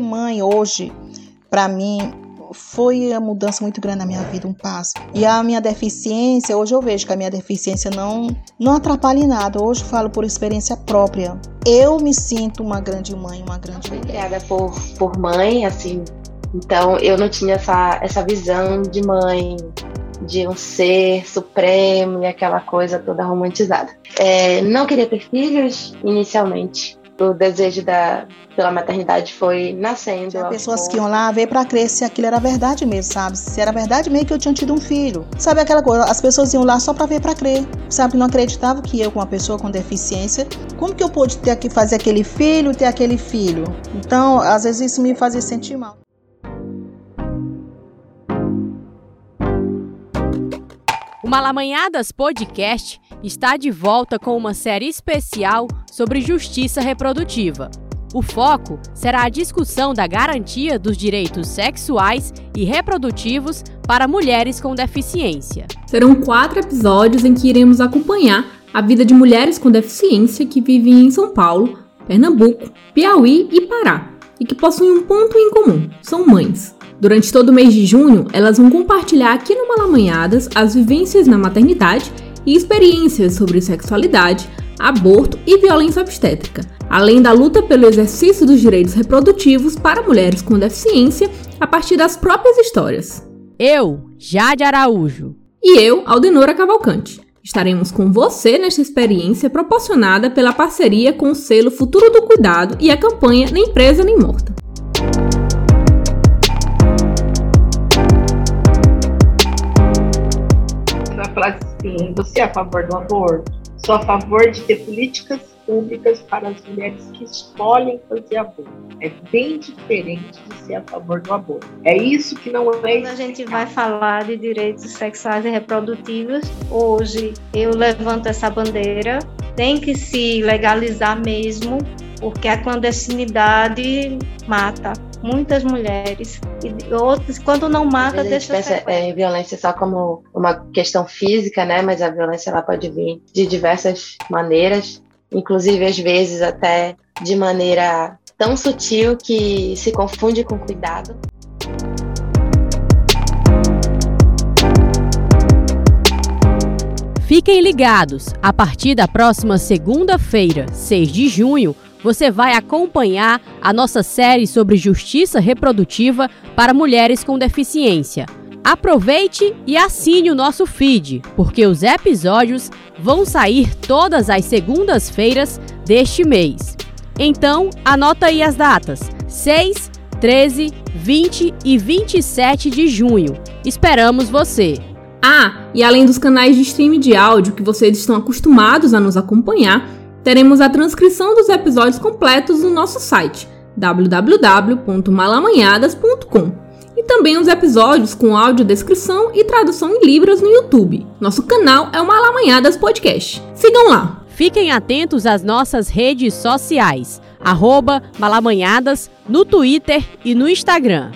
mãe hoje, para mim, foi uma mudança muito grande na minha vida, um passo. E a minha deficiência, hoje eu vejo que a minha deficiência não, não atrapalha em nada. Hoje eu falo por experiência própria. Eu me sinto uma grande mãe, uma grande mulher. Criada por, por mãe, assim. Então eu não tinha essa, essa visão de mãe, de um ser supremo e aquela coisa toda romantizada. É, não queria ter filhos inicialmente o desejo da, pela maternidade foi nascendo. Tinha pessoas que iam lá ver para crer se aquilo era verdade mesmo, sabe? Se era verdade mesmo que eu tinha tido um filho. Sabe aquela coisa? As pessoas iam lá só para ver para crer. Sabe? Não acreditavam que eu, com uma pessoa com deficiência, como que eu pude ter que fazer aquele filho, ter aquele filho? Então, às vezes isso me fazia sentir mal. O Malamanhadas Podcast está de volta com uma série especial sobre justiça reprodutiva. O foco será a discussão da garantia dos direitos sexuais e reprodutivos para mulheres com deficiência. Serão quatro episódios em que iremos acompanhar a vida de mulheres com deficiência que vivem em São Paulo, Pernambuco, Piauí e Pará e que possuem um ponto em comum: são mães. Durante todo o mês de junho, elas vão compartilhar aqui no Malamanhadas as vivências na maternidade e experiências sobre sexualidade, aborto e violência obstétrica, além da luta pelo exercício dos direitos reprodutivos para mulheres com deficiência a partir das próprias histórias. Eu, Jade Araújo. E eu, Aldenora Cavalcante. Estaremos com você nesta experiência proporcionada pela parceria com o selo Futuro do Cuidado e a campanha Nem Presa Nem Morta. Assim, você é a favor do aborto? Sou a favor de ter políticas públicas para as mulheres que escolhem fazer aborto. É bem diferente de ser a favor do aborto. É isso que não é. Quando a gente vai falar de direitos sexuais e reprodutivos, hoje eu levanto essa bandeira. Tem que se legalizar mesmo, porque a clandestinidade mata muitas mulheres e outras quando não mata a gente deixa pensa é, violência só como uma questão física né? Mas a violência ela pode vir de diversas maneiras inclusive às vezes até de maneira tão sutil que se confunde com cuidado. Fiquem ligados, a partir da próxima segunda-feira, 6 de junho, você vai acompanhar a nossa série sobre justiça reprodutiva para mulheres com deficiência. Aproveite e assine o nosso feed, porque os episódios vão sair todas as segundas-feiras deste mês. Então, anota aí as datas: 6, 13, 20 e 27 de junho. Esperamos você! Ah, e além dos canais de streaming de áudio que vocês estão acostumados a nos acompanhar, teremos a transcrição dos episódios completos no nosso site www.malamanhadas.com e também os episódios com audiodescrição e tradução em libras no YouTube. Nosso canal é o Malamanhadas Podcast. Sigam lá! Fiquem atentos às nossas redes sociais, Malamanhadas, no Twitter e no Instagram.